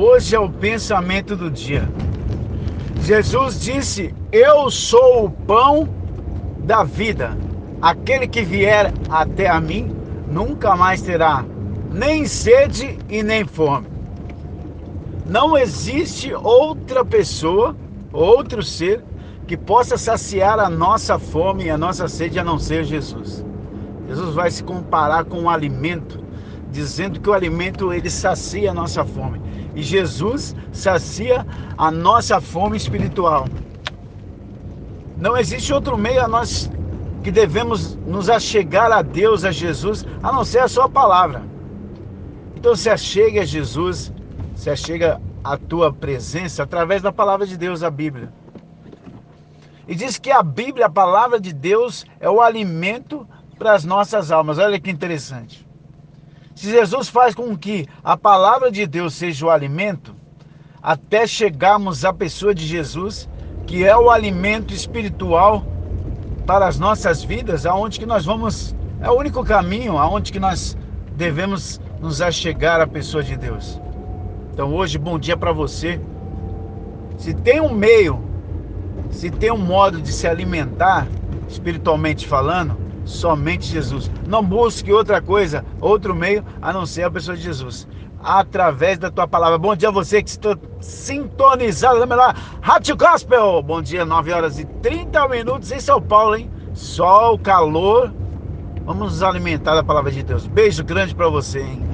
Hoje é o pensamento do dia. Jesus disse: Eu sou o pão da vida. Aquele que vier até a mim nunca mais terá nem sede e nem fome. Não existe outra pessoa, outro ser que possa saciar a nossa fome e a nossa sede a não ser Jesus. Jesus vai se comparar com o alimento, dizendo que o alimento ele sacia a nossa fome. E Jesus sacia a nossa fome espiritual. Não existe outro meio a nós que devemos nos achegar a Deus, a Jesus, a não ser a sua palavra. Então se achegue a Jesus, se achega a tua presença através da palavra de Deus, a Bíblia. E diz que a Bíblia, a palavra de Deus, é o alimento para as nossas almas. Olha que interessante. Se Jesus faz com que a palavra de Deus seja o alimento, até chegarmos à pessoa de Jesus, que é o alimento espiritual para as nossas vidas, aonde que nós vamos, é o único caminho aonde que nós devemos nos achegar à pessoa de Deus. Então hoje, bom dia para você. Se tem um meio, se tem um modo de se alimentar, espiritualmente falando, somente Jesus. Não busque outra coisa, outro meio, a não ser a pessoa de Jesus. Através da tua palavra. Bom dia a você que está sintonizado na melhor Rádio Gospel. Bom dia, 9 horas e 30 minutos em São Paulo, hein? Sol, calor. Vamos nos alimentar da palavra de Deus. Beijo grande para você, hein?